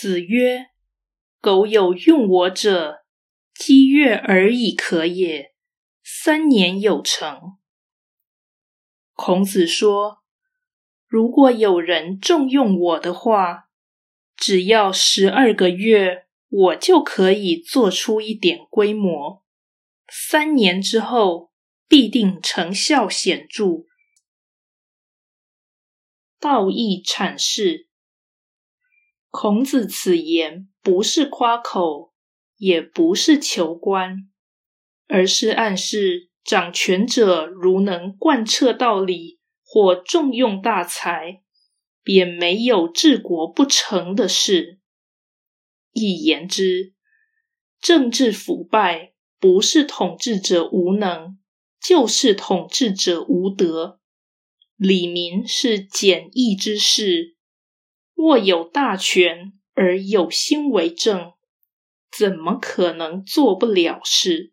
子曰：“苟有用我者，积月而已可也，三年有成。”孔子说：“如果有人重用我的话，只要十二个月，我就可以做出一点规模。三年之后，必定成效显著。”道义阐释。孔子此言不是夸口，也不是求官，而是暗示掌权者如能贯彻道理或重用大才，便没有治国不成的事。一言之，政治腐败不是统治者无能，就是统治者无德。李民是简易之士。握有大权而有心为政，怎么可能做不了事？